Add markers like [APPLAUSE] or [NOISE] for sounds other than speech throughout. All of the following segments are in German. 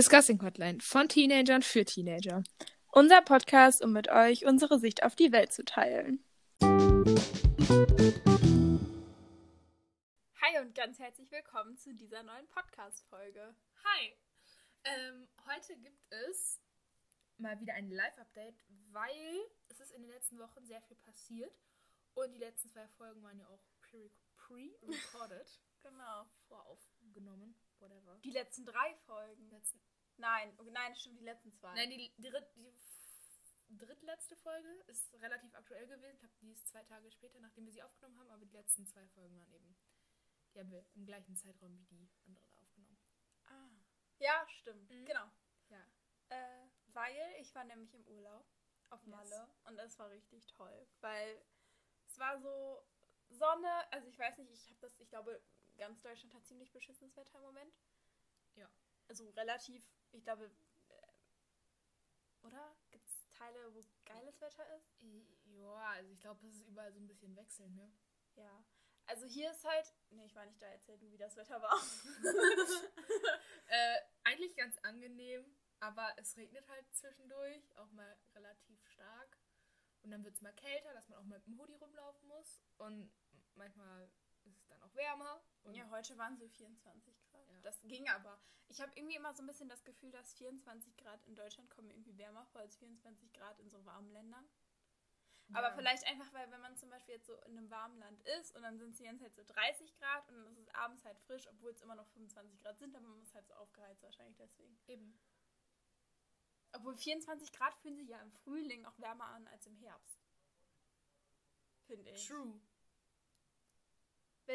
Discussing Hotline von Teenagern für Teenager. Unser Podcast, um mit euch unsere Sicht auf die Welt zu teilen. Hi und ganz herzlich willkommen zu dieser neuen Podcast-Folge. Hi! Ähm, heute gibt es mal wieder ein Live-Update, weil es ist in den letzten Wochen sehr viel passiert und die letzten zwei Folgen waren ja auch pre-recorded. [LAUGHS] Genau. Voraufgenommen, whatever. Die letzten drei Folgen. Letzten, Nein, nein, stimmt, die letzten zwei. nein, die, die, die drittletzte Folge ist relativ aktuell gewesen. Ich glaube, die ist zwei Tage später, nachdem wir sie aufgenommen haben, aber die letzten zwei Folgen waren eben, die haben wir im gleichen Zeitraum wie die andere da aufgenommen. Ah. Ja, stimmt. Mhm. Genau. Ja. Äh, weil ich war nämlich im Urlaub auf Yes. Malle und es war richtig toll, weil es war so Sonne, also ich weiß nicht, ich habe das, ich glaube, ganz Deutschland hat ziemlich beschissenes Wetter im Moment. Ja. Also relativ, ich glaube, äh, oder? Gibt es Teile, wo geiles Wetter ist? Ja, also ich glaube, das ist überall so ein bisschen wechseln, ne? Ja. Also hier ist halt, nee, ich war nicht da, erzähl du, wie das Wetter war. [LAUGHS] [LAUGHS] Äh, eigentlich ganz angenehm, aber es regnet halt zwischendurch, auch mal relativ stark. Und dann wird es mal kälter, dass man auch mal mit dem Hoodie rumlaufen muss. Und manchmal ist es dann auch wärmer. Und Ja, heute waren so 24 Grad. Ja. Das ging aber. Ich habe irgendwie immer so ein bisschen das Gefühl, dass 24 Grad in Deutschland kommen irgendwie wärmer vor als 24 Grad in so warmen Ländern. Aber Ja. vielleicht einfach, weil wenn man zum Beispiel jetzt so in einem warmen Land ist und dann sind es die ganze Zeit so 30 Grad und dann ist es abends halt frisch, obwohl es immer noch 25 Grad sind, aber man ist halt so aufgeheizt wahrscheinlich deswegen. Eben. Obwohl 24 Grad fühlen sich ja im Frühling auch wärmer an als im Herbst. Finde ich. True.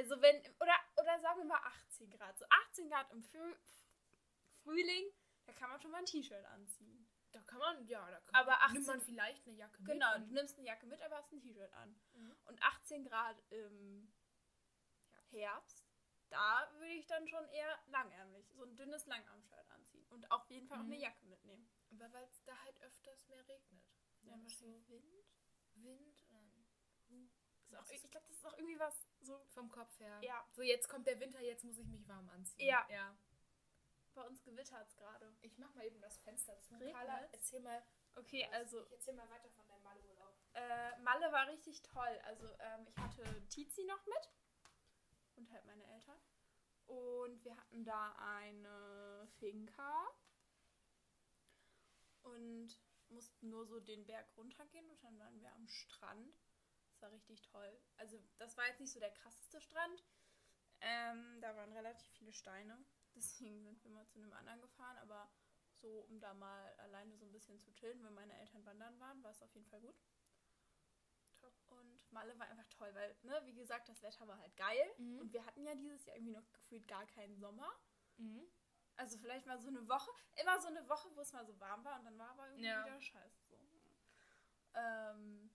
So wenn, oder, oder sagen wir mal 18 Grad. So 18 Grad im Früh, Frühling, da kann man schon mal ein T-Shirt anziehen. Da kann man, ja, da kann Aber nimmt 18 man vielleicht eine Jacke mit. Genau, du nimmst eine Jacke mit, aber hast ein T-Shirt an. Mhm. Und 18 Grad im Herbst, da würde ich dann schon eher langärmlich, so ein dünnes Langarmshirt anziehen. Und auf jeden Fall auch eine Mhm. Jacke mitnehmen. Aber weil es da halt öfters mehr regnet. Ja, wahrscheinlich so Wind. Wind und Ist auch, ich glaube, das ist auch irgendwie was so. vom Kopf her. Ja. So, jetzt kommt der Winter, jetzt muss ich mich warm anziehen. Ja. ja. Bei uns gewittert es gerade. Ich mach mal eben das Fenster zu. Regnet's? Carla, erzähl mal. Okay, also Ich erzähl mal weiter von deinem Malle-Urlaub. Äh, Malle war richtig toll. Also ähm, ich hatte Tizi noch mit und halt meine Eltern. Und wir hatten da eine Finca und mussten nur so den Berg runtergehen und dann waren wir am Strand. Das war richtig toll. Also das war jetzt nicht so der krasseste Strand. Ähm, da waren relativ viele Steine. [LAUGHS] Deswegen sind wir mal zu einem anderen gefahren. Aber so, um da mal alleine so ein bisschen zu chillen, wenn meine Eltern wandern waren, war es auf jeden Fall gut. Top. Und Malle war einfach toll, weil, ne, wie gesagt, das Wetter war halt geil. Mhm. Und wir hatten ja dieses Jahr irgendwie noch gefühlt gar keinen Sommer. Mhm. Also vielleicht mal so eine Woche, immer so eine Woche, wo es mal so warm war und dann war aber irgendwie Ja. wieder scheiße. So. Ähm,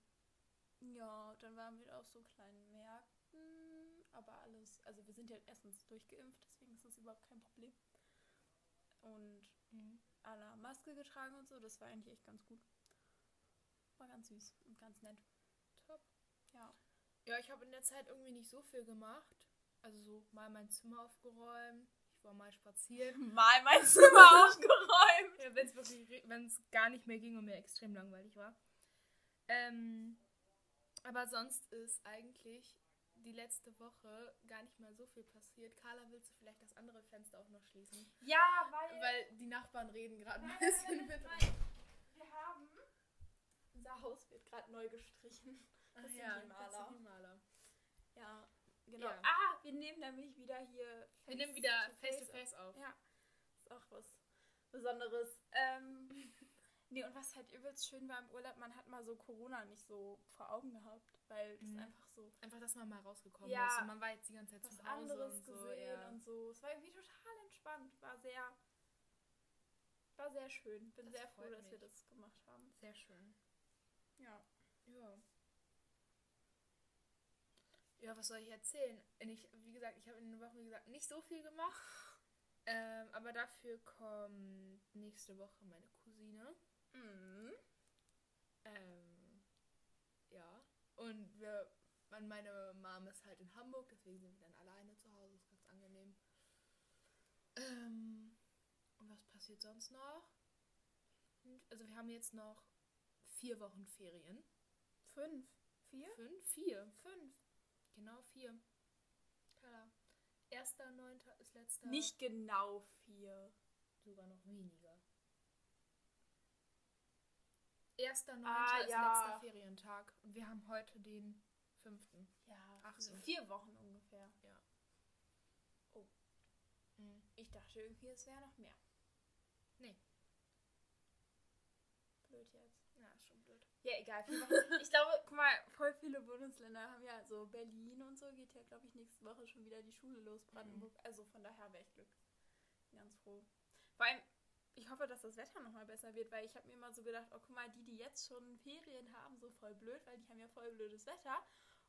ja, dann waren wir auf so kleinen Märkten, aber alles, also wir sind ja erstens durchgeimpft, deswegen ist das überhaupt kein Problem. Und Mhm. alle Maske getragen und so, das war eigentlich echt ganz gut. War ganz süß und ganz nett. Top. Ja. Ja, ich habe in der Zeit irgendwie nicht so viel gemacht. Also so mal mein Zimmer aufgeräumt. Ich war mal spazieren. [LAUGHS] Mal mein Zimmer [LAUGHS] aufgeräumt. Ja, wenn es wirklich, wenn es gar nicht mehr ging und mir extrem langweilig war. Ähm, aber sonst ist eigentlich die letzte Woche gar nicht mehr so viel passiert. Carla, willst du vielleicht das andere Fenster auch noch schließen? Ja, weil, Weil die Nachbarn reden gerade ein bisschen mit. nein. wir haben, unser Haus wird gerade neu gestrichen. Ach Das sind ja, die das Maler. sind die Maler. Ja, genau. Ja. Ah, wir nehmen nämlich wieder hier Wir nehmen wieder to face to face auf. Ja, ist auch was Besonderes. Ähm, [LAUGHS] nee, und was halt übelst schön war im Urlaub, man hat mal so Corona nicht so vor Augen gehabt, weil das Mhm. einfach so Einfach, dass man mal rausgekommen Ja. ist und man war jetzt die ganze Zeit was zu Hause anderes und so. gesehen Ja. und so. Es war irgendwie total entspannt, war sehr, war sehr schön. Bin Das sehr froh, dass wir das gemacht haben. Sehr schön. Ja. Ja. Ja, was soll ich erzählen? Ich, wie gesagt, ich habe in der Woche, wie gesagt, nicht so viel gemacht. [LAUGHS] Ähm, aber dafür kommt nächste Woche meine Cousine. Mhm. Ähm, ja. Und wir, meine Mom ist halt in Hamburg, deswegen sind wir dann alleine zu Hause. Ist ganz angenehm. Ähm, und was passiert sonst noch? Also wir haben jetzt noch vier Wochen Ferien. Fünf. Vier? Fünf? Vier. Fünf. Genau vier. Klar. Erster, neunter ist letzter. Nicht genau vier. sogar noch weniger. Erster, neunter Ah, ist ja. letzter Ferientag. Und wir haben heute den fünften. Ja, Ach also so. vier Wochen ungefähr. Mhm. Ich dachte irgendwie, es wäre noch mehr. Nee. Blöd jetzt. Ja, ist schon blöd. Ja, egal. Vier [LAUGHS] Wochen. Ich glaube, guck mal, voll viele Bundesländer haben ja so Berlin und so geht ja, glaube ich, nächste Woche schon wieder die Schule los, Brandenburg. Also von daher wäre ich Glück. Ganz froh. Vor allem, ich hoffe, dass das Wetter nochmal besser wird, weil ich habe mir immer so gedacht, oh guck mal, die, die jetzt schon Ferien haben, so voll blöd, weil die haben ja voll blödes Wetter.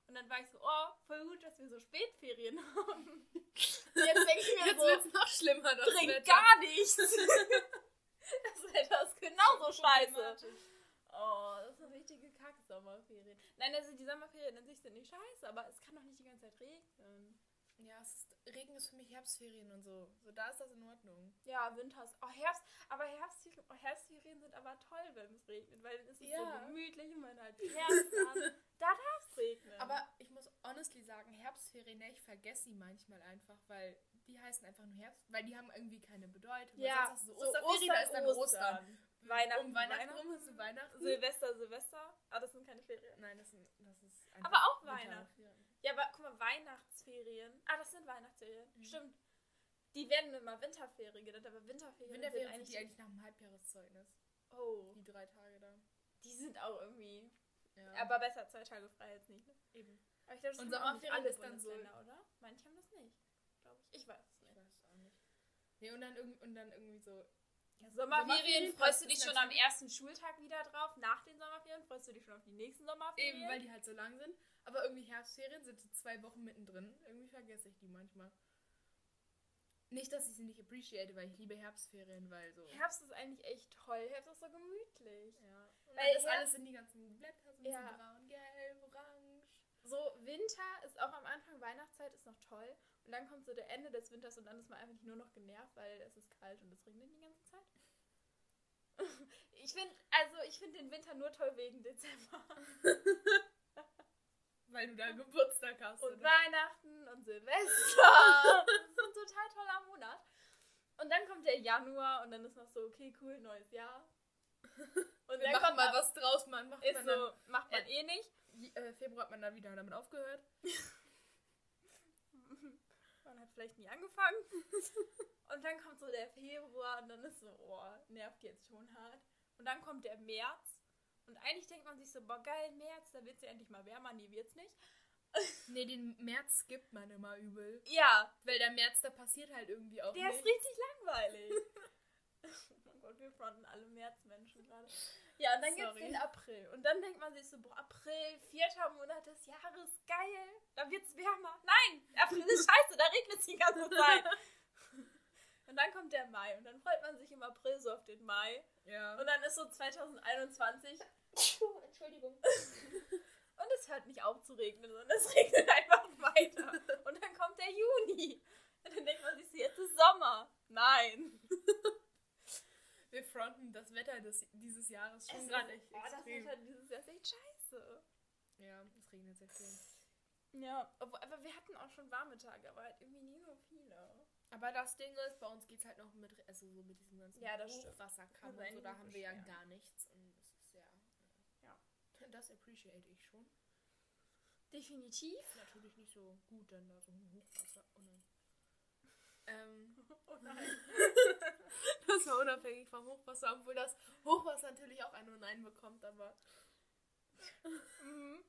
Und dann war ich so, oh, voll gut, dass wir so Spätferien [LAUGHS] haben. Jetzt denke ich mir Jetzt so, wird's noch schlimmer, das bringt Wetter. gar nichts. [LAUGHS] das Wetter ist genauso scheiße. Oh, das ist eine richtige Kack-Sommerferien. Nein, also die Sommerferien an sich sind nicht scheiße, aber es kann doch nicht die ganze Zeit regnen. Ja, es ist, Regen ist für mich Herbstferien und so. So, da ist das in Ordnung. Ja, Winter ist. Oh, Herbst. Aber Herbstferien, oh, Herbstferien sind aber toll, wenn es regnet, weil dann ist es Ja. so gemütlich und man hat Herbst an. Da darf es regnen. Aber ich muss honestly sagen, Herbstferien, ne, ich vergesse sie manchmal einfach, weil die heißen einfach nur Herbst, weil die haben irgendwie keine Bedeutung. Ja, sonst so Osterferien, da ist dann Ostern. Weihnachten, um Weihnachten Weihnachten. rum ist Weihnachten. Silvester, Silvester. Ah, das sind keine Ferien. Nein, das, sind, das ist Aber auch. Weihnachten. Ja, aber guck mal, Weihnachtsferien. Ah, das sind Weihnachtsferien. Mhm. Stimmt. Die werden immer Winterferien genannt, aber Winterferien, Winterferien sind sind die eigentlich nach dem Halbjahreszeugnis. Oh, Die drei Tage da. die sind auch irgendwie. Ja. Aber besser zwei Tage frei als nicht. Ne? eben. Aber ich glaube, das Und Sommerferien ist dann so- oder? Manche haben das nicht, glaube ich. Ich weiß es Ich nicht. weiß es auch nicht. Nee, und dann, und dann irgendwie so. Ja, Sommerferien Sommerferien freust du dich schon am ersten Schultag wieder drauf. Nach den Sommerferien freust du dich schon auf die nächsten Sommerferien. Eben, weil die halt so lang sind. Aber irgendwie Herbstferien sind die zwei Wochen mittendrin. Irgendwie vergesse ich die manchmal. Nicht, dass ich sie nicht appreciate, weil ich liebe Herbstferien, weil so. Herbst ist eigentlich echt toll. Herbst ist so gemütlich. Ja. Und Weil Herbst- alles in die ganzen Blätter, so bisschen Ja. braun, gelb, orange. So, Winter ist auch am Anfang, Weihnachtszeit ist noch toll. Und dann kommt so der Ende des Winters und dann ist man einfach nur noch genervt, weil es ist kalt und es regnet die ganze Zeit. [LAUGHS] Ich finde, also ich finde den Winter nur toll wegen Dezember. [LAUGHS] Weil du da Geburtstag hast. Und oder? Weihnachten und Silvester. [LAUGHS] Das ist ein total toller Monat. Und dann kommt der Januar und dann ist noch so, okay, cool, neues Jahr. Und Wir dann machen kommt mal was draus, man macht Ist man so, macht man Äh, eh nicht. dann, äh, Februar hat man dann wieder damit aufgehört. Vielleicht nie angefangen. [LAUGHS] Und dann kommt so der Februar und dann ist so, oh, nervt jetzt schon hart. Und dann kommt der März. Und eigentlich denkt man sich so, boah, geil, März, da wird es ja endlich mal wärmer. Nee, wird's nicht. [LAUGHS] Nee, den März skippt man immer übel. Ja, Weil der März, da passiert halt irgendwie auch der ist nichts. richtig langweilig. [LAUGHS] oh mein Gott, wir fronten alle Märzmenschen gerade. Ja, und dann gibt's Sorry. den April. Und dann denkt man sich so, boah, April, vierter Monat des Jahres, geil. Da wird's wärmer. Nein, April ist [LAUGHS] scheiße, da regnet es die ganze Zeit. [LAUGHS] Und dann kommt der Mai und dann freut man sich im April so auf den Mai. Ja. Und dann ist so 2021 Entschuldigung. [LAUGHS] und es hört nicht auf zu regnen, sondern es regnet einfach weiter. Und dann kommt der Juni. Und dann denkt man sich so, jetzt ist Sommer. Nein. Wir fronten das Wetter des, dieses Jahres schon Es gerade echt oh, das extrem. Wetter dieses Jahr ist echt scheiße. Ja, es regnet sehr viel. Ja, obwohl, aber wir hatten auch schon warme Tage, aber halt irgendwie nie so viele. Aber das Ding ist, bei uns geht es halt noch mit, also so mit diesem ganzen Ja. Hochwasserkamm und so, da haben wir ja gar nichts. Und das ist ja. Ja. Das appreciate ich schon. Definitiv. Natürlich nicht so gut, dann da so ein Hochwasser. Oh nein. Ähm, [LAUGHS] Oh nein. [LAUGHS] das war unabhängig vom Hochwasser, obwohl das Hochwasser natürlich auch ein und ein bekommt, aber. [LAUGHS] Mhm.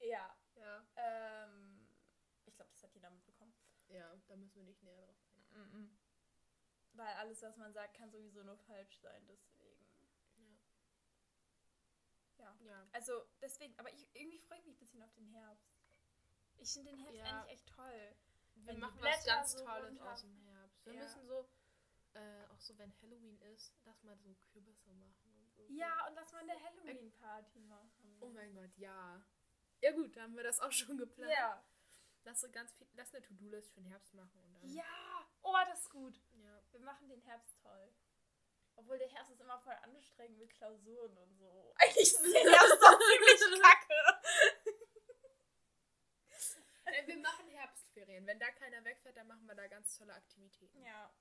ja. Ja. Ähm, ich glaube, das hat jeder mitbekommen. Ja, da müssen wir nicht näher drauf eingehen. Mhm. Weil alles, was man sagt, kann sowieso nur falsch sein, deswegen. Ja. Ja. Also deswegen, aber ich, irgendwie freue ich mich ein bisschen auf den Herbst. Ich finde den Herbst Ja. eigentlich echt toll. Wir machen was ganz so Tolles aus dem Herbst. Wir Ja. müssen so, äh, auch so wenn Halloween ist, dass mal so Kürbisse machen und so. Ja, und lass mal eine Halloween-Party machen. Oh mein Gott, ja. Ja gut, da haben wir das auch schon geplant. Ja. Lass, so ganz viel, lass eine To-Do-List für den Herbst machen und dann. Ja! Oh, das ist gut. ja. Wir machen den Herbst toll. Obwohl der Herbst ist immer voll anstrengend mit Klausuren und so. Eigentlich ist der Herbst doch ziemlich kacke. [LAUGHS] Wir machen Herbstferien. Wenn da keiner wegfährt, dann machen wir da ganz tolle Aktivitäten. Ja.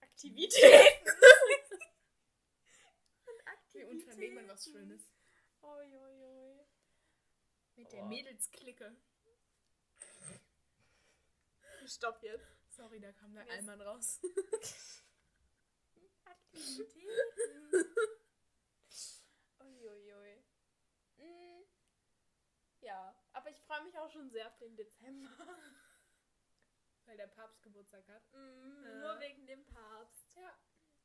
Aktivitäten. [LAUGHS] Wir unternehmen was Schönes. Oi, oi, oi. Mit der Oh. Mädelsklicke. Stopp jetzt. Sorry, da kam der Allmann raus. [LAUGHS] Aktivitäten. Uiuiui. Mm. Ja, aber ich freue mich auch schon sehr auf den Dezember. [LAUGHS] Weil der Papst Geburtstag hat. Mm, Ja. Nur wegen dem Papst. Ja.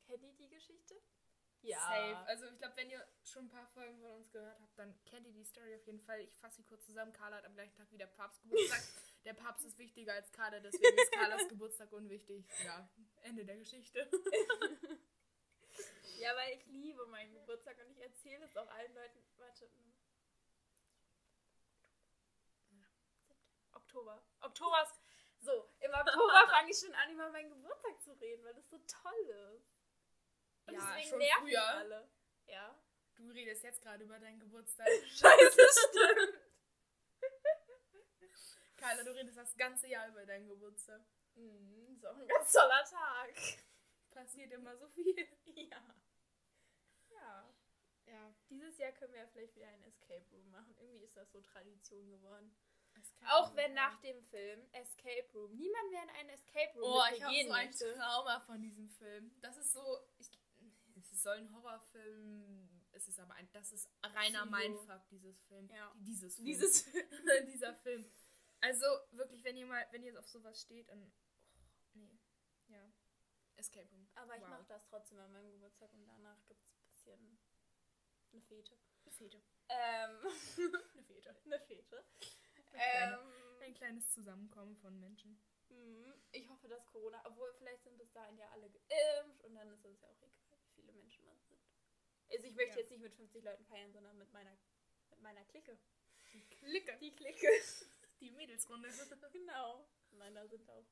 Kennt ihr die Geschichte? Safe. Also ich glaube, wenn ihr schon ein paar Folgen von uns gehört habt, dann kennt ihr die Story auf jeden Fall. Ich fasse sie kurz zusammen. Carla hat am gleichen Tag wie der Papst Geburtstag. [LAUGHS] der Papst ist wichtiger als Carla, deswegen ist Carlas [LAUGHS] Geburtstag unwichtig. Ja, Ende der Geschichte. Ja, weil ich liebe meinen Geburtstag und ich erzähle es auch allen Leuten. Warte. Oktober. Oktober ist. So, im Oktober [LAUGHS] fange ich schon an, über meinen Geburtstag zu reden, weil das so toll ist. Und Ja, deswegen schon nerven früher. alle. Ja. Du redest jetzt gerade über deinen Geburtstag. [LAUGHS] Scheiße, stimmt. [LAUGHS] Carla, du redest das ganze Jahr über deinen Geburtstag. Mm, ist auch ein ganz toller Tag. Passiert immer so viel. Ja. Ja. Ja. Dieses Jahr können wir ja vielleicht wieder ein Escape Room machen. Irgendwie ist das so Tradition geworden. Auch wenn nach dem Film Escape Room niemand mehr in einen Escape Room Oh, ich habe gehen so ein möchte. Trauma von diesem Film. Das ist so. Ich, es soll ein Horrorfilm. Es ist aber ein. Das ist reiner Psycho. Mindfuck, dieses Film. Ja. Dieses Film. Dieses [LAUGHS] dieser Film. Also wirklich, wenn ihr mal, wenn ihr auf sowas steht, dann. Oh, nee. Ja. Escape Room. Aber ich Wow. mache das trotzdem an meinem Geburtstag und danach gibt es ein bisschen eine Fete. Eine Fete. Ähm, [LAUGHS] Eine Fete. eine Fete. Kleine- Ähm, Ein kleines Zusammenkommen von Menschen. mhm. ich hoffe, dass Corona, obwohl vielleicht sind bis dahin ja alle geimpft und dann ist es ja auch egal, wie viele Menschen man sind. Also ich möchte Ja. jetzt nicht mit 50 Leuten feiern, sondern mit meiner, mit meiner Clique. Die Clique. Die Clique. [LAUGHS] Die Mädelsrunde. [LAUGHS] genau. Meiner sind auch.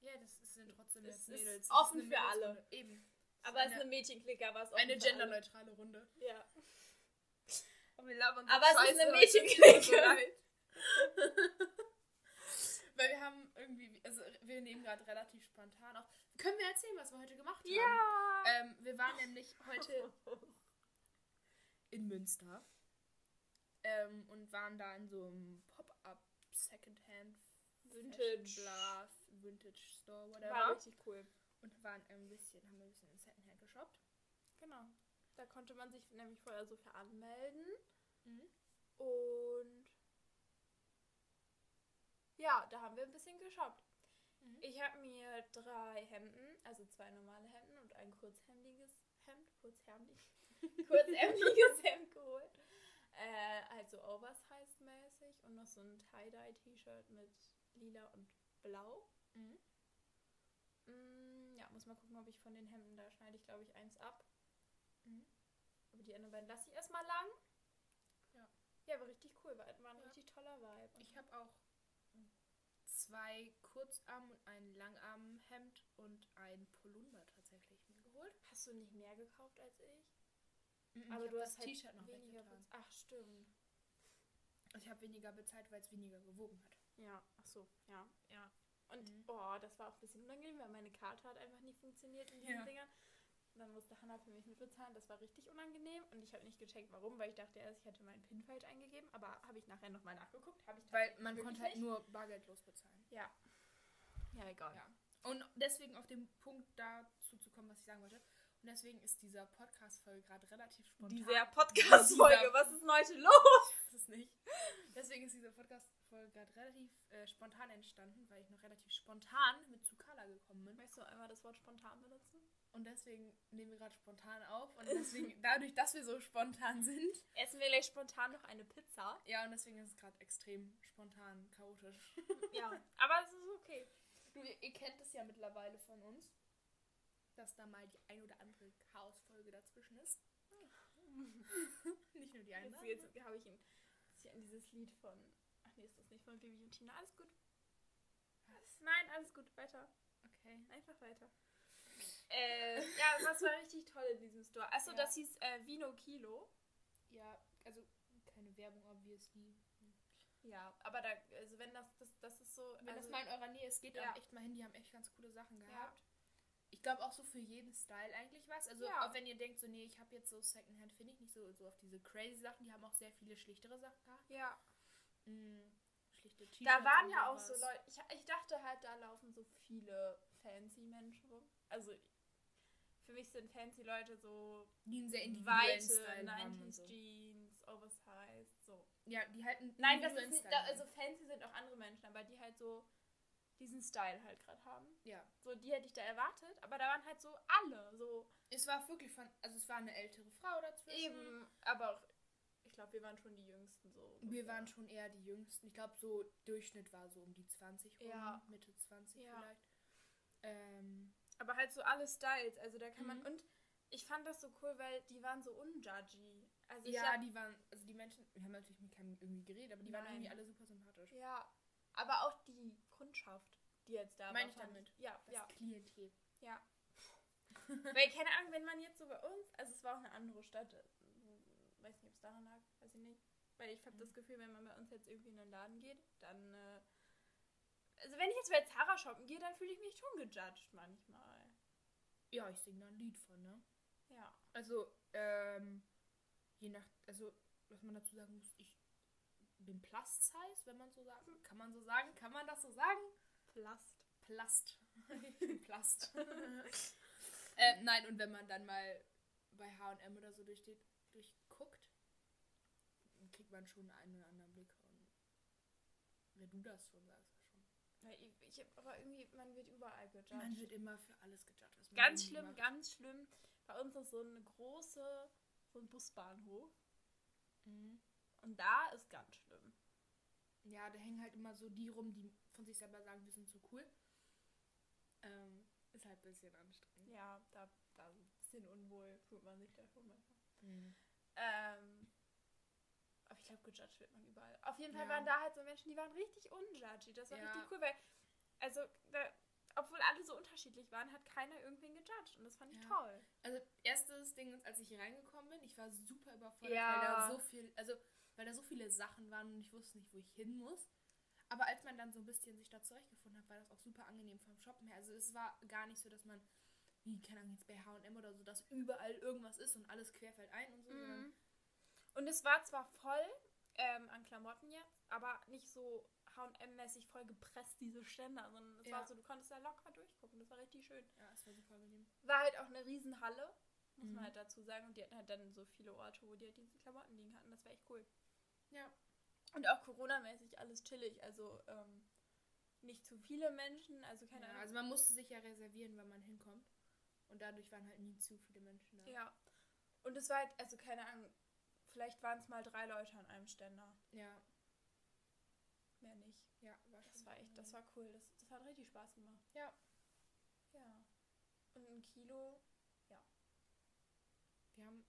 ja, das sind trotzdem jetzt ist Mädels. offen für alle. Eben. Aber es ist Eine- Mädchenklicke, aber es ist Eine genderneutrale Runde. Ja. [LAUGHS] Und wir labern Aber es ist eine. Mädchenklicke. [LAUGHS] Weil wir haben irgendwie, also wir nehmen gerade relativ spontan auf. Können wir erzählen, was wir heute gemacht haben? Ja. Ähm, wir waren nämlich heute in Münster ähm, und waren da in so einem Pop-up Secondhand Vintage. Bla, Vintage Store, whatever. War richtig cool. und waren ein bisschen, haben wir ein bisschen in Secondhand geshoppt. Genau. Da konnte man sich nämlich vorher so für anmelden. Mhm. Und ja, da haben wir ein bisschen geshoppt. Mhm. Ich habe mir drei Hemden, also zwei normale Hemden und ein kurzhemdiges Hemd, kurzhemdig, [LAUGHS] kurzhemdiges Hemd geholt. Äh, also oversized-mäßig und noch so ein Tie-Dye-T-Shirt mit lila und blau. Mhm. Mm, ja, muss mal gucken, ob ich von den Hemden, da schneide ich glaube ich eins ab. Mhm. Aber die anderen beiden lasse ich erstmal lang. Ja. Ja, war richtig cool, war, war ein Ja. richtig toller Vibe. Ich habe auch zwei Kurzarm- und ein Langarmhemd und ein Polunder tatsächlich mir geholt. Hast du nicht mehr gekauft als ich? Mhm, Aber ich du hast das halt T-Shirt noch weniger weggetan. Ach, stimmt. Ich habe weniger bezahlt, weil es weniger gewogen hat. Ja, ach so, ja, ja. Und Mhm. oh, das war auch ein bisschen unangenehm, weil meine Karte hat einfach nicht funktioniert in diesen Ja. Dingern. Und dann musste Hannah für mich mitbezahlen. Das war richtig unangenehm und ich habe nicht gecheckt, warum, weil ich dachte erst, ich hätte meinen PIN falsch eingegeben, aber habe ich nachher nochmal nachgeguckt. Habe ich Weil man konnte halt nicht. nur bargeldlos bezahlen. Ja. Ja, egal. Ja. Und deswegen auf den Punkt dazu zu kommen, was ich sagen wollte. Und deswegen ist dieser Podcast-Folge gerade relativ spontan. Diese [LAUGHS] Podcast-Folge, Dieser- was ist denn heute los? Das ist nicht. Deswegen ist diese Podcast-Folge gerade relativ äh, spontan entstanden, weil ich noch relativ spontan mit zu Carla gekommen bin. Möchtest du einmal das Wort spontan benutzen? Und deswegen nehmen wir gerade spontan auf. Und deswegen, [LAUGHS] dadurch, dass wir so spontan sind, Essen wir gleich spontan noch eine Pizza. ja, und deswegen ist es gerade extrem spontan, chaotisch. Ja, aber es ist okay. Du, ihr kennt es ja mittlerweile von uns, dass da mal die ein oder andere Chaos-Folge dazwischen ist. [LAUGHS] Nicht nur die eine. Jetzt, jetzt habe ich ihn, an dieses Lied von, ach nee, ist das nicht von Bibi und Tina. Alles gut. Was? Nein, alles gut. Weiter. Okay. Einfach weiter. Äh, ja, was war richtig toll in diesem Store? Achso, Ja. das hieß äh, Vino Kilo. Ja, also keine Werbung, obviously. Ja, aber da, also wenn das, das, das ist so. Wenn also, das mal in eurer Nähe ist, geht Ja. auch echt mal hin. Die haben echt ganz coole Sachen Ja. Ich glaube auch so für jeden Style eigentlich was. Also Ja. auch wenn ihr denkt, so nee, ich habe jetzt so Secondhand, finde ich nicht so, so auf diese crazy Sachen. Die haben auch sehr viele schlichtere Sachen gehabt. Ja. Mm, schlichte T-Shirts. Da waren ja auch so. Leute. Ich, ich dachte halt, da laufen so viele fancy Menschen rum. Also für mich sind fancy Leute so Die einen sehr individuellen weite Style haben und 90s so. Jeans, oversized, so. Ja, die halt einen Nein, das ist nicht, da, also fancy sind auch andere Menschen, aber die halt so diesen Style halt gerade haben. ja. So, die hätte ich da erwartet, aber da waren halt so alle, so Es war wirklich von, also es war eine ältere Frau dazwischen. eben, aber auch, ich glaube, wir waren schon die Jüngsten so. Wir ungefähr. waren schon eher die Jüngsten. Ich glaube, so Durchschnitt war so um die 20 rum, Ja. Mitte 20 Ja. vielleicht. Ähm, Aber halt so alle Styles, also da kann man, Mhm. und ich fand das so cool, weil die waren so unjudgy. Also ja, hab- die waren, also die Menschen, wir haben natürlich mit keinem irgendwie geredet, aber die waren Nein. irgendwie alle super sympathisch. Ja, aber auch die Kundschaft, die jetzt da Meine war. ich damit. Ja, Das ja, Klientel. ja. [LAUGHS] Weil, keine Ahnung, wenn man jetzt so bei uns, also es war auch eine andere Stadt, äh, weiß nicht, ob es daran lag, weiß ich nicht. Weil ich habe Mhm. das Gefühl, wenn man bei uns jetzt irgendwie in den Laden geht, dann, äh, also wenn ich jetzt bei Zara shoppen gehe, dann fühle ich mich schon gejudged manchmal. Ja, ich singe da ein Lied von, ne? Ja. Also, ähm, je nach, also, was man dazu sagen muss, ich bin Plus-Size, wenn man so sagen, kann man so sagen, kann man das so sagen? Plast. Plast. [LAUGHS] Plast. [LAUGHS] äh, nein, und wenn man dann mal bei H&M oder so durch die, durchguckt, kriegt man schon einen oder anderen Blick. Und wenn du das schon sagst, schon. Ja, ich, ich hab, aber irgendwie, man wird überall gejudged. Man wird immer für alles gejudged. Ganz schlimm, macht. ganz schlimm. Bei uns ist so eine große, so ein Busbahnhof. Mhm. Und da ist ganz schlimm. Ja, da hängen halt immer so die rum, die von sich selber sagen, wir sind so cool. Ähm, ist halt ein bisschen anstrengend. Ja, da, da ein bisschen unwohl fühlt man sich da schon manchmal. Mhm. Ähm, aber ich glaube, gejudged wird man überall. Auf jeden Fall Ja. waren da halt so Menschen, die waren richtig unjudgy. Das war Ja. richtig cool, weil, also, da, obwohl alle so unterschiedlich waren, hat keiner irgendwen gejudged. Und das fand ich Ja. toll. Also, erstes Ding ist, als ich hier reingekommen bin, ich war super überfordert, Ja. weil da so viel, also, weil da so viele Sachen waren und ich wusste nicht, wo ich hin muss. Aber als man dann so ein bisschen sich da zurechtgefunden hat, war das auch super angenehm vom Shoppen her. Also, es war gar nicht so, dass man, wie, keine Ahnung, jetzt bei H&M oder so, dass überall irgendwas ist und alles querfällt ein und so, Mhm. Und es war zwar voll ähm, an Klamotten jetzt, aber nicht so H&M-mäßig voll gepresst, diese Ständer, sondern es Ja. war so, du konntest da locker durchgucken. Das war richtig schön. ja, es war super angenehm. War halt auch eine Riesenhalle, muss Mhm. man halt dazu sagen. Und die hatten halt dann so viele Orte, wo die halt diese Klamotten liegen hatten. Das war echt cool. Ja. Und auch Corona-mäßig alles chillig. Also ähm, nicht zu viele Menschen, also keine ja. Ahnung. Also, man musste sich ja reservieren, wenn man hinkommt. Und dadurch waren halt nie zu viele Menschen da. ja. Und es war halt, also keine Ahnung, vielleicht waren es mal drei Leute an einem Ständer. Ja, Mehr nicht. ja war Das war echt, das war cool. Das, das hat richtig Spaß gemacht. Ja. Ja. Und ein Kilo, Wir haben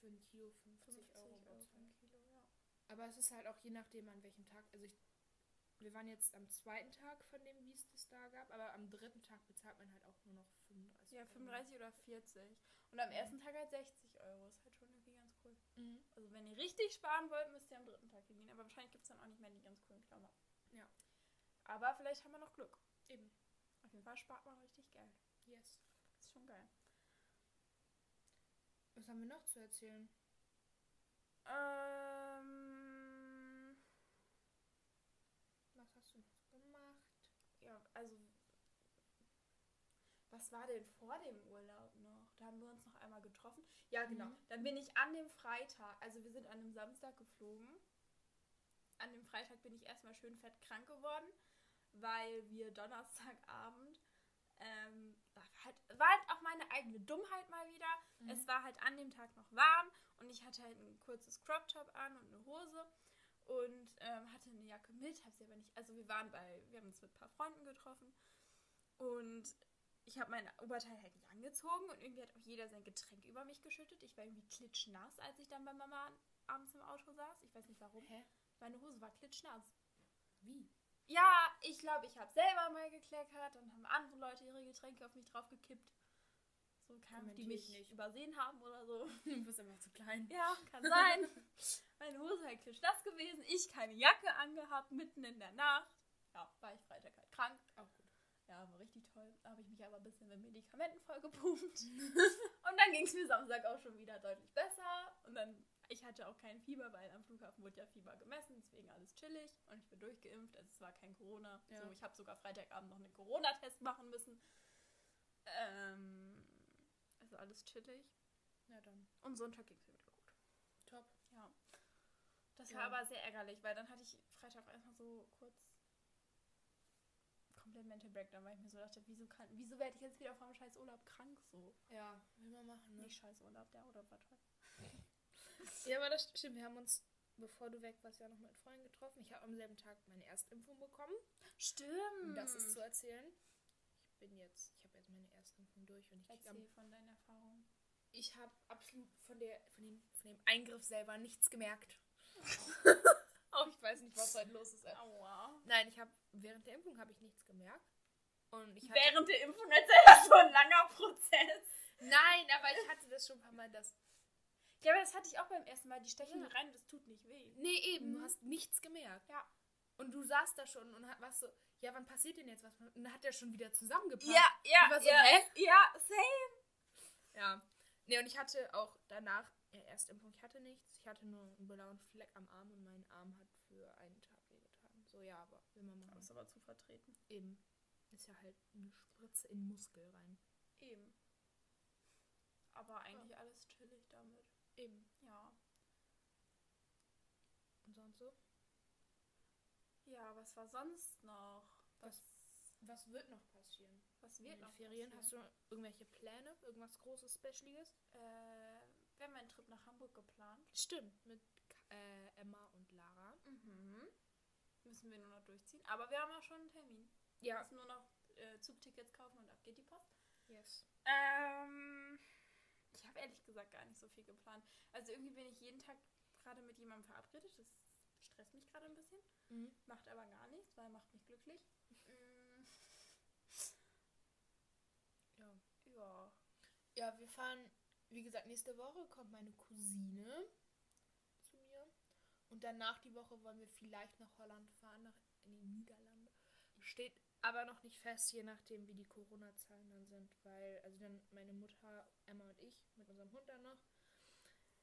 für ein Kilo 50, 50 Euro, Euro Kilo, ja. Aber es ist halt auch je nachdem, an welchem Tag. Also ich, wir waren jetzt am zweiten Tag von dem, wie es das da gab, aber am dritten Tag bezahlt man halt auch nur noch 35 Ja, Euro. 35 oder 40. Und am ersten Tag halt 60 Euro. Ist halt schon irgendwie ganz cool. Mhm. Also wenn ihr richtig sparen wollt, müsst ihr am dritten Tag hingehen. Aber wahrscheinlich gibt es dann auch nicht mehr die ganz coolen Klamotten. Ja. Aber vielleicht haben wir noch Glück. Eben. Auf jeden Fall spart man richtig Geld. Yes. Das ist schon geil. Was haben wir noch zu erzählen? Ähm, Was hast du noch gemacht? ja, also was war denn vor dem Urlaub noch? Da haben wir uns noch einmal getroffen. Ja, genau. Mhm. Dann bin ich an dem Freitag, also wir sind an dem Samstag geflogen. An dem Freitag bin ich erstmal schön fett krank geworden, weil wir Donnerstagabend, ähm, war halt, war halt auch meine eigene Dummheit mal wieder. Mhm. Es war halt an dem Tag noch warm und ich hatte halt ein kurzes Crop Top an und eine Hose und ähm, hatte eine Jacke mit, habe sie aber nicht. Also wir waren bei, wir haben uns mit ein paar Freunden getroffen und ich habe mein Oberteil halt nicht angezogen und irgendwie hat auch jeder sein Getränk über mich geschüttet. Ich war irgendwie klitschnass, als ich dann bei Mama abends im Auto saß. Ich weiß nicht warum. Hä? Meine Hose war klitschnass. Wie? Ja, ich glaube, ich habe selber mal gekleckert, dann haben andere Leute ihre Getränke auf mich draufgekippt. So kam, die mich ich nicht. übersehen haben oder so. [LAUGHS] Du bist einfach zu klein. Ja, kann sein. Meine Hose halt nass gewesen, ich keine Jacke angehabt, mitten in der Nacht. Ja, war ich Freitag halt krank. Auch gut. Ja, war richtig toll. Da habe ich mich aber ein bisschen mit Medikamenten vollgepumpt. [LAUGHS] und dann ging es mir Samstag auch schon wieder deutlich besser. Und dann, ich hatte auch kein Fieber, weil am Flughafen wurde ja Fieber gemessen, deswegen alles chillig. Und ich bin durchgeimpft, also es war kein Corona. Ja. So, ich habe sogar Freitagabend noch einen Corona-Test machen müssen. Ähm, also alles chillig. Ja, dann. Und Sonntag ging es mir wieder gut. Top. Ja. Das Ja. war aber sehr ärgerlich, weil dann hatte ich Freitag einfach so kurz komplett Mental Breakdown, weil ich mir so dachte, wieso kann, wieso werde ich jetzt wieder vom scheiß Urlaub krank so? Ja, will man machen, ne? Nicht scheiß Urlaub, der Urlaub war toll. [LAUGHS] Ja, aber das stimmt. Wir haben uns, bevor du weg warst, ja noch mit Freunden getroffen. Ich habe am selben Tag meine Erstimpfung bekommen. Stimmt. Das ist zu erzählen. Ich bin jetzt, ich habe jetzt meine Erstimpfung durch und ich Erzähl von deinen Erfahrungen. Ich habe absolut von, der, von, den, von dem Eingriff selber nichts gemerkt. [LAUGHS] Auch ich weiß nicht, was heute los ist. Aua. Nein, ich habe während der Impfung habe ich nichts gemerkt. Und ich hatte, Während der Impfung erzählt das so ein langer Prozess. Nein, aber ich hatte das schon ein paar Mal, dass Ja, aber das hatte ich auch beim ersten Mal. Die stechen Ja. rein und das tut nicht weh. nee eben, du Mhm. hast nichts gemerkt. Ja. Und du saßt da schon und warst so, ja, wann passiert denn jetzt was? Und dann hat er schon wieder zusammengepackt. Ja, ja, Ich war so, ja. hä? Ja, same. Ja. Nee, und ich hatte auch danach, ja, Erstimpfung, ich hatte nichts. Ich hatte nur einen blauen Fleck am Arm und mein Arm hat für einen Tag wehgetan. So, ja, aber will man machen. Das ist aber zu vertreten. Eben. Ist ja halt eine Spritze in den Muskel rein. Eben. Aber eigentlich alles chillig damit. Eben. Ja. Und sonst so? Ja, was war sonst noch? Was, Was wird noch passieren? was In wird den noch Ferien? passieren? Hast du irgendwelche Pläne? Irgendwas Großes, Specialiges? Äh, wir haben einen Trip nach Hamburg geplant. Stimmt. Mit äh, Emma und Lara. Mhm. Müssen wir nur noch durchziehen. Aber wir haben auch schon einen Termin. Wir Ja. müssen nur noch äh, Zugtickets kaufen und ab geht die Post. Yes. Ähm, habe ehrlich gesagt gar nicht so viel geplant. Also irgendwie bin ich jeden Tag gerade mit jemandem verabredet. Das stresst mich gerade ein bisschen. Mhm. Macht aber gar nichts, weil macht mich glücklich. Mm, [LAUGHS] Ja. ja. Ja, wir fahren, wie gesagt, nächste Woche kommt meine Cousine zu mir. Und danach die Woche wollen wir vielleicht nach Holland fahren, nach in die Niederlande. Steht aber noch nicht fest, je nachdem, wie die Corona-Zahlen dann sind, weil, also dann meine Mutter, Emma und ich, mit unserem Hund dann noch.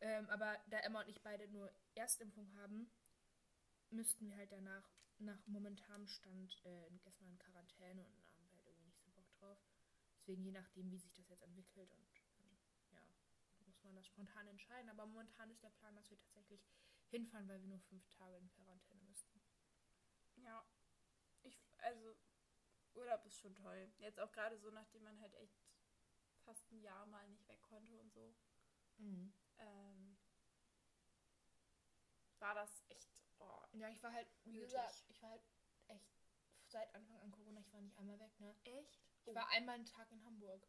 Ähm, aber da Emma und ich beide nur Erstimpfung haben, müssten wir halt danach, nach momentanem Stand, äh, erstmal in Quarantäne und da haben wir halt irgendwie nicht so Bock drauf. Deswegen je nachdem, wie sich das jetzt entwickelt und ähm, ja, muss man das spontan entscheiden. Aber momentan ist der Plan, dass wir tatsächlich hinfahren, weil wir nur fünf Tage in Quarantäne müssten. Ja. Ich, also, Urlaub ist schon toll. Jetzt auch gerade so, nachdem man halt echt fast ein Jahr mal nicht weg konnte und so. Ähm, war das echt. Oh, Ja, ich war halt, wie gesagt, ich war halt echt seit Anfang an Corona, ich war nicht einmal weg, ne? echt? Ich war einmal einen Tag in Hamburg.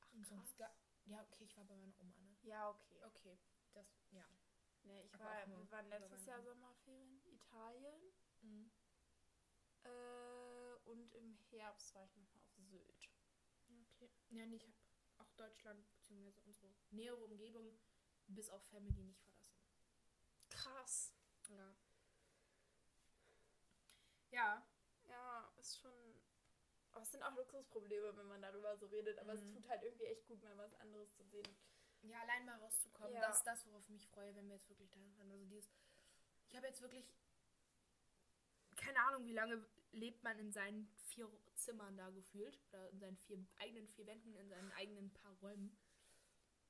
Ach, Und sonst gar, ja, okay, ich war bei meiner Oma, ne? Ja, okay. Okay, das, ja. Nee, ich Aber war, wir waren letztes Jahr. Sommerferien, Italien. Mhm. Äh, und im Herbst war ich nochmal auf Sylt. Ja, Okay. Ja, nee, ich habe auch Deutschland bzw. unsere nähere Umgebung bis auf Family nicht verlassen. Krass. Ja. Ja. Ja, ist schon. Aber es sind auch Luxusprobleme, wenn man darüber so redet. Aber es Mhm. tut halt irgendwie echt gut, mal was anderes zu sehen. Ja, allein mal rauszukommen, Ja. das ist das, worauf ich mich freue, wenn wir jetzt wirklich dahin fahren. Also dieses, ich habe jetzt wirklich keine Ahnung, wie lange lebt man in seinen vier Zimmern da gefühlt oder in seinen vier eigenen vier Wänden, in seinen eigenen paar Räumen.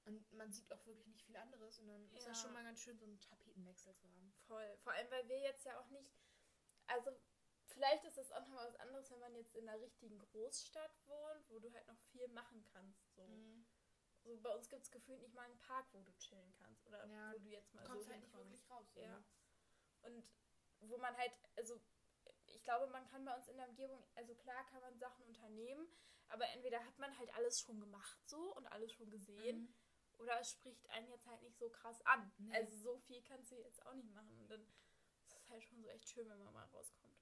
Und man sieht auch wirklich nicht viel anderes und dann ist Ja. das schon mal ganz schön, so einen Tapetenwechsel zu haben. Voll. Vor allem, weil wir jetzt ja auch nicht. Also, vielleicht ist das auch nochmal was anderes, wenn man jetzt in einer richtigen Großstadt wohnt, wo du halt noch viel machen kannst. So, so bei uns gibt es gefühlt nicht mal einen Park, wo du chillen kannst. Oder Ja, wo du jetzt mal Du kommst so halt nicht wirklich raus. Ja. ne? Und wo man halt, also ich glaube, man kann bei uns in der Umgebung, also klar kann man Sachen unternehmen, aber entweder hat man halt alles schon gemacht so und alles schon gesehen Mhm. oder es spricht einen jetzt halt nicht so krass an. Nee. Also so viel kannst du jetzt auch nicht machen und dann ist es halt schon so echt schön, wenn man mal rauskommt.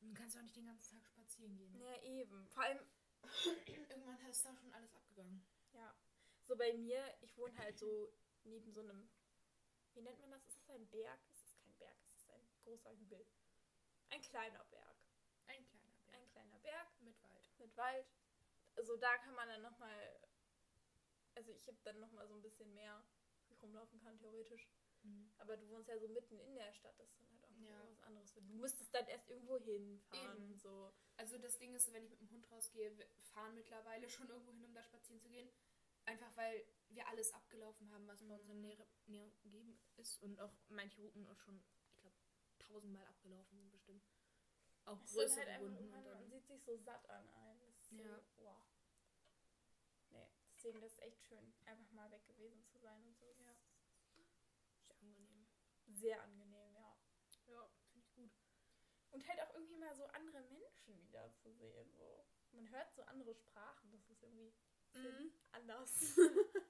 Du kannst ja auch nicht den ganzen Tag spazieren gehen. Ja, eben. Vor allem, [CLEARS THROAT] Irgendwann ist da schon alles abgegangen. ja, so bei mir, ich wohne halt so neben so einem, wie nennt man das? Ist das ein Berg? Großer Hügel. Ein kleiner Berg. Ein kleiner Berg. Ein kleiner Berg Mit Wald. mit Wald. Also da kann man dann nochmal, also ich habe dann nochmal so ein bisschen mehr, wo ich rumlaufen kann, theoretisch. Aber du wohnst ja so mitten in der Stadt, das ist dann halt auch Ja. was anderes. Du müsstest dann erst irgendwo hinfahren. Eben. So. Also das Ding ist, wenn ich mit dem Hund rausgehe, wir fahren mittlerweile schon irgendwo hin, um da spazieren zu gehen. Einfach weil wir alles abgelaufen haben, was bei uns in der Nähe, umgeben ist. Und auch manche Routen auch schon, tausendmal abgelaufen sind bestimmt. Auch Es größere halt einfach Runden. Und man dann, sieht sich so satt an allen. Das ist Ja. so, wow. Nee, deswegen das ist echt schön, einfach mal weg gewesen zu sein und so. Ja. sehr angenehm. Sehr angenehm, ja. Ja, finde ich gut. Und halt auch irgendwie mal so andere Menschen wieder zu sehen. So. Man hört so andere Sprachen, das ist irgendwie Mhm. anders. [LAUGHS]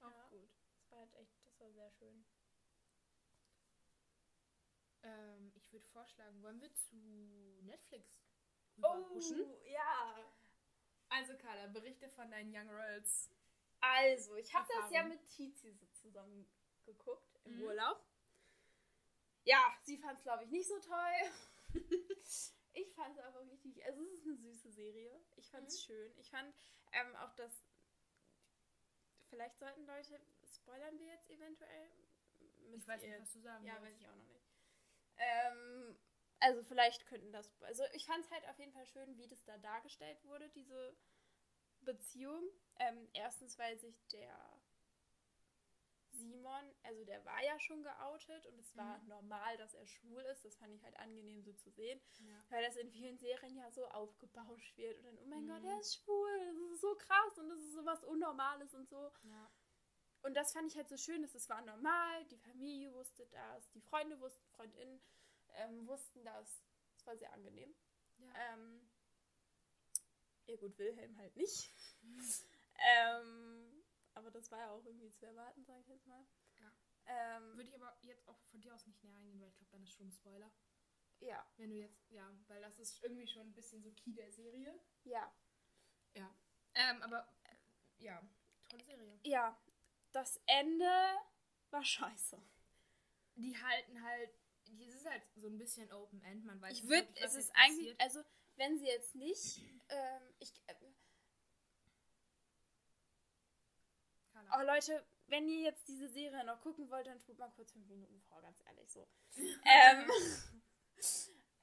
Auch Ja. gut. Das war halt echt, das war sehr schön. Ähm, ich würde vorschlagen, wollen wir zu Netflix Oh, ja. Also Carla, berichte von deinen Young Royals. Also, ich habe das ja mit Tizi so zusammen geguckt im Mhm. Urlaub. Ja, sie fand es, glaube ich, nicht so toll. [LAUGHS] ich fand es aber richtig, also es ist eine süße Serie. Ich fand es Mhm. schön. Ich fand ähm, auch das, vielleicht sollten Leute, spoilern wir jetzt eventuell? Müsst Ich weiß ihr nicht, was du sagen Ja, willst. weiß ich auch noch nicht. Ähm, also vielleicht könnten das. Also ich fand es halt auf jeden Fall schön, wie das da dargestellt wurde, diese Beziehung. Ähm, erstens, weil sich der Simon, also der war ja schon geoutet und es war Mhm. normal, dass er schwul ist. Das fand ich halt angenehm so zu sehen. Ja. Weil das in vielen Serien ja so aufgebauscht wird und dann, oh mein Mhm. Gott, er ist schwul, das ist so krass und das ist so was Unnormales und so. Ja. Und das fand ich halt so schön, dass es war normal, die Familie wusste das, die Freunde wussten, Freundinnen ähm, wussten das. Es war sehr angenehm. Ja. Ähm, ja gut, Wilhelm halt nicht. [LAUGHS] ähm, aber das war ja auch irgendwie zu erwarten, sage ich jetzt mal. Ja. Ähm, Würde ich aber jetzt auch von dir aus nicht näher eingehen, weil ich glaube, dann ist schon ein Spoiler. ja, Wenn du jetzt, ja, weil das ist irgendwie schon ein bisschen so Key der Serie. ja. Ja. Ähm, aber, äh, ja, tolle Serie. Ja, das Ende war scheiße. Die halten halt, es ist halt so ein bisschen Open End, man weiß Ich nicht würde, wirklich, was es ist eigentlich, passiert. also wenn sie jetzt nicht, ähm, ich, äh, oh Leute, wenn ihr jetzt diese Serie noch gucken wollt, dann tut mal kurz fünf Minuten vor, ganz ehrlich so. [LAUGHS] ähm, [LAUGHS]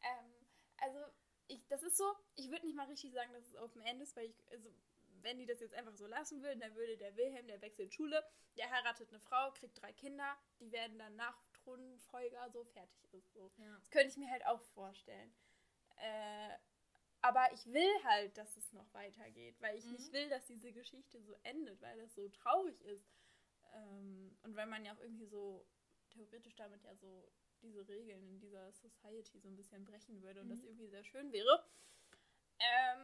ähm, also ich, das ist so, ich würde nicht mal richtig sagen, dass es Open End ist, weil ich, also wenn die das jetzt einfach so lassen würden, dann würde der Wilhelm, der wechselt Schule, der heiratet eine Frau, kriegt drei Kinder, die werden dann nach Thronfolger so fertig ist. So. Ja. Das könnte ich mir halt auch vorstellen. Äh, aber ich will halt, dass es noch weitergeht, weil ich Mhm. nicht will, dass diese Geschichte so endet, weil das so traurig ist. Ähm, und weil man ja auch irgendwie so theoretisch damit ja so diese Regeln in dieser Society so ein bisschen brechen würde und das Mhm. irgendwie sehr schön wäre. Ähm,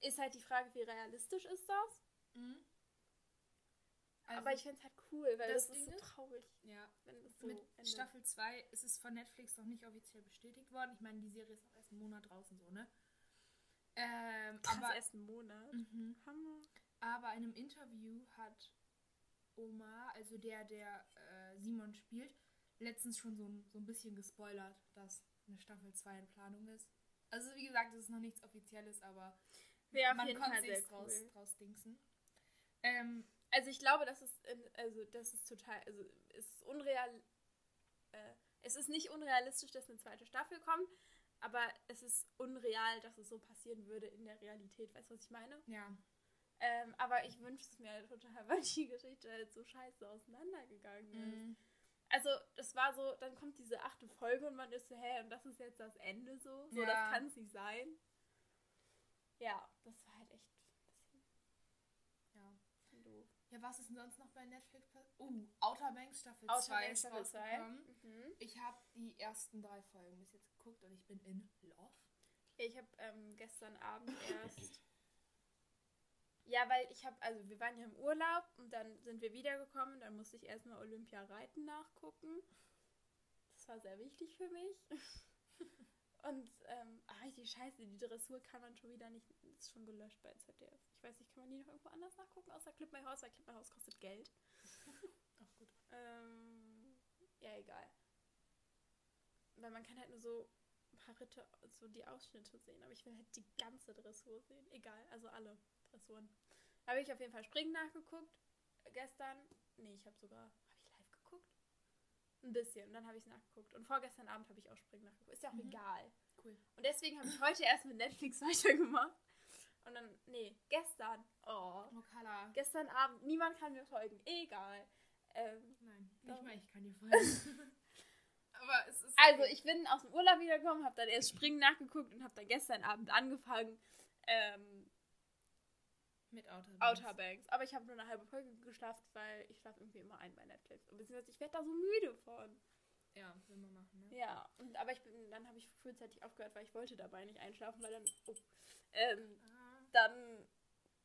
ist halt die Frage, wie realistisch ist das? Mhm. Also, aber ich finde es halt cool, weil das das, ist Ding so ist- traurig, ja, wenn es so mit endet. Staffel 2 ist es von Netflix noch nicht offiziell bestätigt worden. Ich meine, die Serie ist auch erst einen Monat draußen, so, ne? Ähm, Krass, aber, erst einen Monat. Mhm. Hammer. aber in einem Interview hat Omar, also der, der äh, Simon spielt, letztens schon so, so ein bisschen gespoilert, dass eine Staffel 2 in Planung ist. Also wie gesagt, es ist noch nichts Offizielles, aber Wäre auf man jeden Fall sehr cool. draus dingsen. Ähm, Also ich glaube, das ist, also das ist total, also es ist unreal, äh, es ist nicht unrealistisch, dass eine zweite Staffel kommt, aber es ist unreal, dass es so passieren würde in der Realität. Weißt du, was ich meine? ja. Ähm, aber ich wünsche es mir total, [LAUGHS] weil die Geschichte halt so scheiße auseinandergegangen ist. Mhm. Also das war so, dann kommt diese achte Folge und man ist so, hä, und das ist jetzt das Ende so? So, Ja. das kann es nicht sein. Ja, das war halt echt ein ja. bisschen doof. Ja, was ist denn sonst noch bei Netflix passiert? Uh, Outer Banks Staffel Outer 2 Banks Staffel 2. rausgekommen. Mhm. Ich habe die ersten drei Folgen bis jetzt geguckt und ich bin in Love. Ja, ich habe ähm, gestern Abend erst. ja, weil ich habe, also wir waren ja im Urlaub und dann sind wir wiedergekommen. Dann musste ich erstmal Olympia Reiten nachgucken. Das war sehr wichtig für mich. Und, ähm, ach, richtig scheiße, die Dressur kann man schon wieder nicht, ist schon gelöscht bei ZDF. Ich weiß nicht, kann man die noch irgendwo anders nachgucken, außer Clip My House, weil Clip My House kostet Geld. [LAUGHS] Auch gut. Ähm, ja, egal. Weil man kann halt nur so ein paar Ritte, so die Ausschnitte sehen, aber ich will halt die ganze Dressur sehen. Egal, also alle Dressuren. Habe ich auf jeden Fall Springen nachgeguckt. Gestern, nee, ich habe sogar, habe ich live geguckt? Ein bisschen, und dann habe ich es nachgeguckt. Und vorgestern Abend habe ich auch Springen nachgeguckt. Ist ja auch Mhm. egal. Cool. Und deswegen habe ich heute erst mit Netflix [LAUGHS] weitergemacht. Und dann, nee, gestern. Oh. Oh, Carla. Gestern Abend, niemand kann mir folgen. Egal. Ähm, Nein, Doch. nicht mal ich kann dir folgen. [LAUGHS] Aber es ist. Also, ich bin aus dem Urlaub wiedergekommen, habe dann erst Springen nachgeguckt und habe dann gestern Abend angefangen. Ähm, Mit Outer Outer Banks. Aber ich habe nur eine halbe Folge geschlafen, weil ich schlafe irgendwie immer ein bei Netflix. Und beziehungsweise ich werde da so müde von. Ja, will man machen, ne? Ja, und, aber ich bin, dann habe ich frühzeitig aufgehört, weil ich wollte dabei nicht einschlafen, weil dann, oh, ähm, Ah, dann,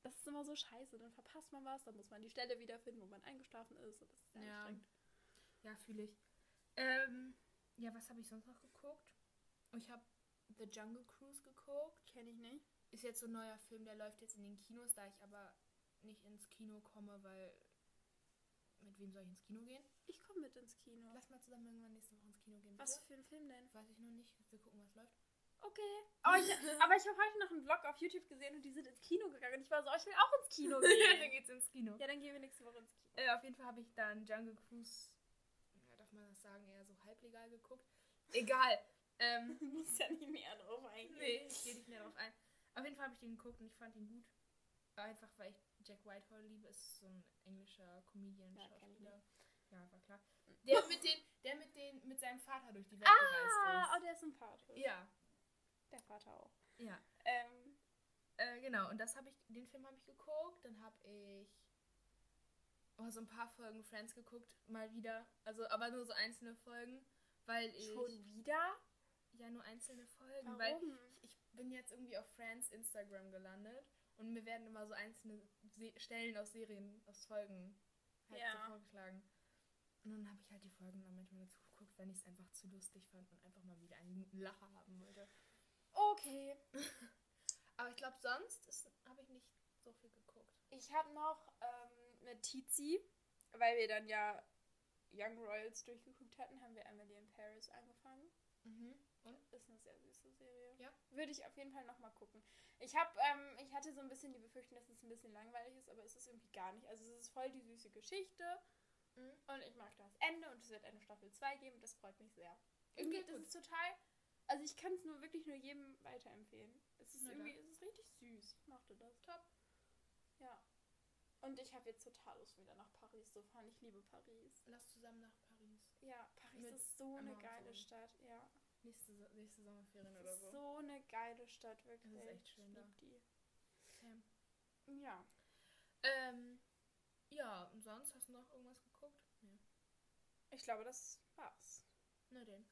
das ist immer so scheiße. Dann verpasst man was, dann muss man die Stelle wiederfinden, wo man eingeschlafen ist. Und das ist sehr Ja. anstrengend. ja, fühle ich. Ähm, ja, was habe ich sonst noch geguckt? Ich habe The Jungle Cruise geguckt. Kenne ich nicht. Ist jetzt so ein neuer Film, der läuft jetzt in den Kinos, da ich aber nicht ins Kino komme, weil. Mit wem soll ich ins Kino gehen? Ich komme mit ins Kino. Lass mal zusammen irgendwann nächste Woche ins Kino gehen. Was bitte. für ein Film denn? Weiß ich noch nicht. Wir gucken, was läuft. Okay. Aber ich, aber ich habe heute noch einen Vlog auf YouTube gesehen und die sind ins Kino gegangen. Und ich war so, oh, ich will auch ins Kino [LAUGHS] dann gehen. geht's ins Kino. ja, dann gehen wir nächste Woche ins Kino. Äh, auf jeden Fall habe ich dann Jungle Cruise, ja, darf man das sagen, eher so halblegal geguckt. Egal. [LAUGHS] ähm, Du musst ja nicht mehr drauf eingehen. nee, ich gehe nicht mehr drauf ein. Auf jeden Fall habe ich den geguckt und ich fand ihn gut. Einfach weil ich Jack Whitehall liebe, ist so ein englischer Comedian, Ja, Schauspieler. Ja, war klar. Der mit den, der mit den, mit seinem Vater durch die Welt Ah, gereist oh, der ist sympathisch. ist. Ja, Der Vater auch. ja. Ähm, Äh, genau, und das habe ich, den Film habe ich geguckt. Dann habe ich oh, so ein paar Folgen Friends geguckt, mal wieder. Also, aber nur so einzelne Folgen, weil ich. schon wieder? Ja, nur einzelne Folgen, Warum? weil ich, ich bin jetzt irgendwie auf Friends Instagram gelandet und mir werden immer so einzelne Se Stellen aus Serien, aus Folgen halt Ja. so vorgeschlagen. Und dann habe ich halt die Folgen dann manchmal dazu geguckt, wenn ich es einfach zu lustig fand und einfach mal wieder einen Lacher haben wollte. Okay. [LAUGHS] Aber ich glaube, sonst habe ich nicht so viel geguckt. Ich habe noch ähm, mit Tizi, weil wir dann ja Young Royals durchgeguckt hatten, haben wir Emily in Paris angefangen. Mhm. Und? Ist eine sehr süße Serie. Ja. Würde ich auf jeden Fall nochmal gucken. Ich habe, ähm, ich hatte so ein bisschen die Befürchtung, dass es ein bisschen langweilig ist, aber es ist irgendwie gar nicht. Also es ist voll die süße Geschichte Mhm. und ich mag das Ende und es wird eine Staffel 2 geben. Das freut mich sehr. Irgendwie, Okay, das ist total. Also ich kann es nur wirklich nur jedem weiterempfehlen. Es ist Na irgendwie, dann. es ist richtig süß. Ich mochte das. Top. Ja. Und ich habe jetzt total Lust, wieder nach Paris zu fahren. Ich liebe Paris. Lass zusammen nach Paris. Ja, Paris Mit ist so eine geile. Stadt. Ja. Nächste, nächste Sommerferien Das oder ist so. so eine geile Stadt, wirklich. Das ist echt schön ich da. die. Sam. Ja. Ähm, ja, und sonst hast du noch irgendwas geguckt? Nee. Ich glaube, das war's. Na denn.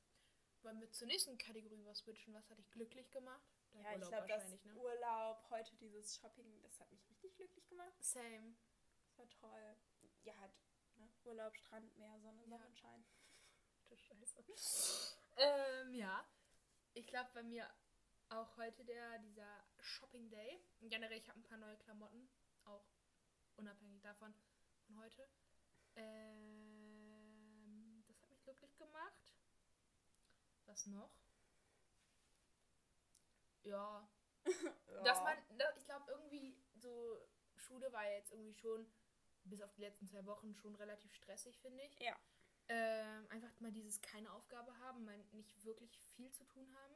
Wollen wir zur nächsten Kategorie was switchen? Was hat dich glücklich gemacht? Dein Ja, ich Urlaub glaube, das ne? Urlaub, heute dieses Shopping, das hat mich richtig glücklich gemacht. Same. Das war toll. Ja, halt, ne? Urlaub, Strand, Meer, Sonne, Ja. Sonnenschein. Du Scheiße. ähm, ja. Ich glaube, bei mir auch heute der, dieser Shopping Day. Generell, ich habe ein paar neue Klamotten. Auch unabhängig davon von heute. Ähm, das hat mich glücklich gemacht. Was noch? Ja, [LAUGHS] dass man, ich glaube irgendwie so Schule war jetzt irgendwie schon bis auf die letzten zwei Wochen schon relativ stressig, finde ich. Ja. Ähm, einfach mal dieses keine Aufgabe haben, mal nicht wirklich viel zu tun haben.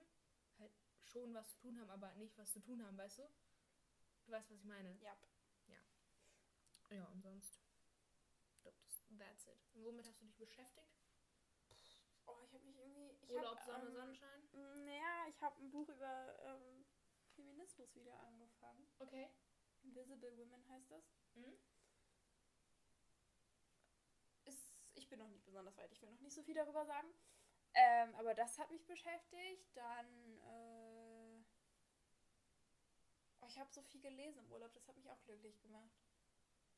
Halt schon was zu tun haben, aber nicht was zu tun haben, weißt du? Du weißt, was ich meine. Ja. Ja, und sonst. Ich glaube, das that's it. Und womit hast du dich beschäftigt? Oh, ich habe mich irgendwie. Ich Urlaub, hab, Sonne, ähm, Sonnenschein? Naja, ich habe ein Buch über ähm, Feminismus wieder angefangen. Okay. Invisible Women heißt das. Mhm. Ist, ich bin noch nicht besonders weit, ich will noch nicht so viel darüber sagen. Ähm, aber das hat mich beschäftigt. Dann, äh, oh, ich habe so viel gelesen im Urlaub, das hat mich auch glücklich gemacht.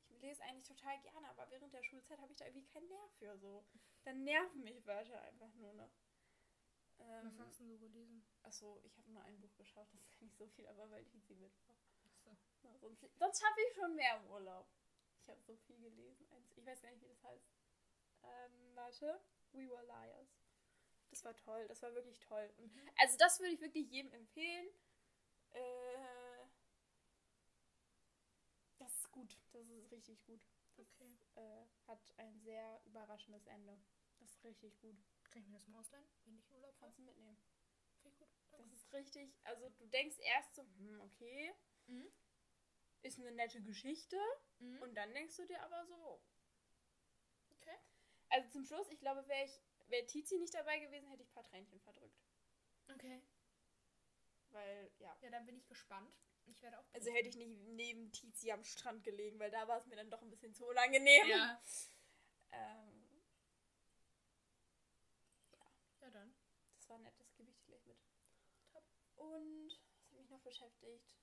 Ich lese eigentlich total gerne, aber während der Schulzeit habe ich da irgendwie keinen Nerv für so. Dann nerven mich Wörter einfach nur noch. Ähm, Was hast du so gelesen? Achso, ich habe nur ein Buch geschaut, das ist nicht so viel, aber weil mit war. Achso. Ja, sonst sonst habe ich schon mehr im Urlaub. Ich habe so viel gelesen. Ich weiß gar nicht, wie das heißt. Ähm, warte. We Were Liars. Das war toll, das war wirklich toll. Und Mhm. also das würde ich wirklich jedem empfehlen. Äh, das ist gut. Das ist richtig gut. Okay. Äh, hat ein sehr überraschendes Ende. Das ist richtig gut. Kann ich mir das mal ausleihen, wenn ich Urlaub? Kannst du mitnehmen. Finde ich gut. Das ist richtig. Also du denkst erst so, hm, okay, Mhm. ist eine nette Geschichte. Mhm. Und dann denkst du dir aber so, Okay. Also zum Schluss, ich glaube, wäre ich, wäre Tizi nicht dabei gewesen, hätte ich ein paar Tränchen verdrückt. Okay. Weil, ja. Ja, dann bin ich gespannt. Ich werde auch. Also hätte ich nicht neben Tizi am Strand gelegen, weil da war es mir dann doch ein bisschen zu unangenehm. Ja. Ähm, Ja, dann. das war nett, das gebe ich dir gleich mit. Top. Und was hat mich noch beschäftigt?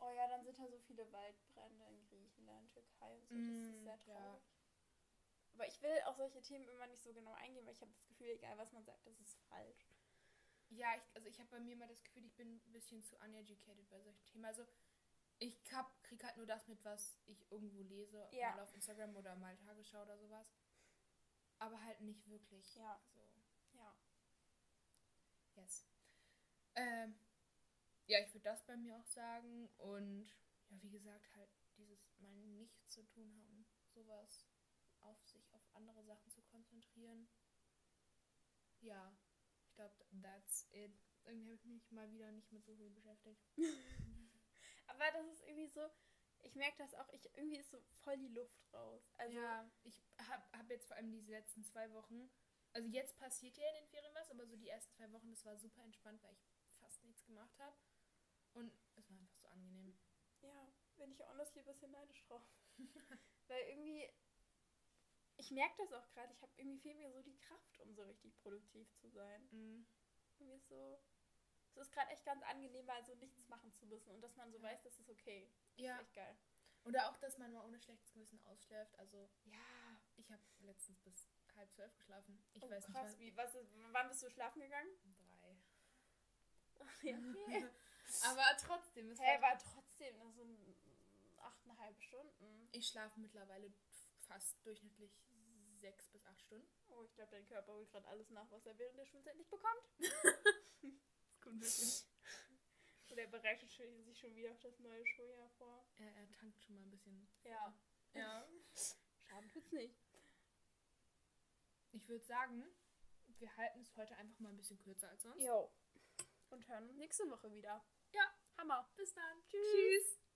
Oh ja, dann sind da so viele Waldbrände in Griechenland, Türkei und so. das Mm, ist sehr ja. Aber ich will auf solche Themen immer nicht so genau eingehen, weil ich habe das Gefühl, egal was man sagt, das ist falsch. Ja, ich, also ich habe bei mir mal das Gefühl, ich bin ein bisschen zu uneducated bei solchen Themen. Also ich hab, krieg halt nur das mit, was ich irgendwo lese, Ja. mal auf Instagram oder mal Tagesschau oder sowas. Aber halt nicht wirklich. Ja. So, Ja. yes. Ähm, ja, ich würde das bei mir auch sagen. Und ja, wie gesagt, halt dieses mal nichts zu tun haben. Sowas auf sich, auf andere Sachen zu konzentrieren. Ja, ich glaube, that's it. Irgendwie habe ich mich mal wieder nicht mit so viel beschäftigt. [LAUGHS] [LAUGHS] Aber das ist irgendwie so, ich merke das auch, ich, irgendwie ist so voll die Luft raus. Also, ja, ich habe hab jetzt vor allem diese letzten zwei Wochen, also jetzt passiert ja in den Ferien was, aber so die ersten zwei Wochen, das war super entspannt, weil ich fast nichts gemacht habe. Und es war einfach so angenehm. ja, bin ich honestly ein bisschen neidisch drauf. [LAUGHS] Weil irgendwie, ich merke das auch gerade, ich habe irgendwie fehlt mir so die Kraft, um so richtig produktiv zu sein. Mhm. Irgendwie ist so, es ist gerade echt ganz angenehm, mal so nichts machen zu müssen und dass man so weiß, das ist okay. Das Ja, ist echt geil. oder auch, dass man mal ohne schlechtes Gewissen ausschläft. Also, Ja, ich habe letztens bis halb zwölf geschlafen. Ich oh, weiß krass, nicht, wie, was wann bist du schlafen gegangen? Drei. ja, [LAUGHS] okay. [LAUGHS] Aber trotzdem, es Hä, war trotzdem nur so ein, achteinhalb Stunden. Ich schlafe mittlerweile fast durchschnittlich sechs bis acht Stunden. Oh, ich glaube, dein Körper holt gerade alles nach, was er während der Schulzeit nicht bekommt. [LAUGHS] Das kommt wirklich. Oder er bereitet sich schon wieder auf das neue Schuljahr vor. Er, er tankt schon mal ein bisschen. Ja. Ja. [LAUGHS] Schaden tut's nicht. Ich würde sagen, wir halten es heute einfach mal ein bisschen kürzer als sonst. Jo. Und hören uns nächste Woche wieder. Ja. Hammer. Bis dann. Tschüss. Tschüss.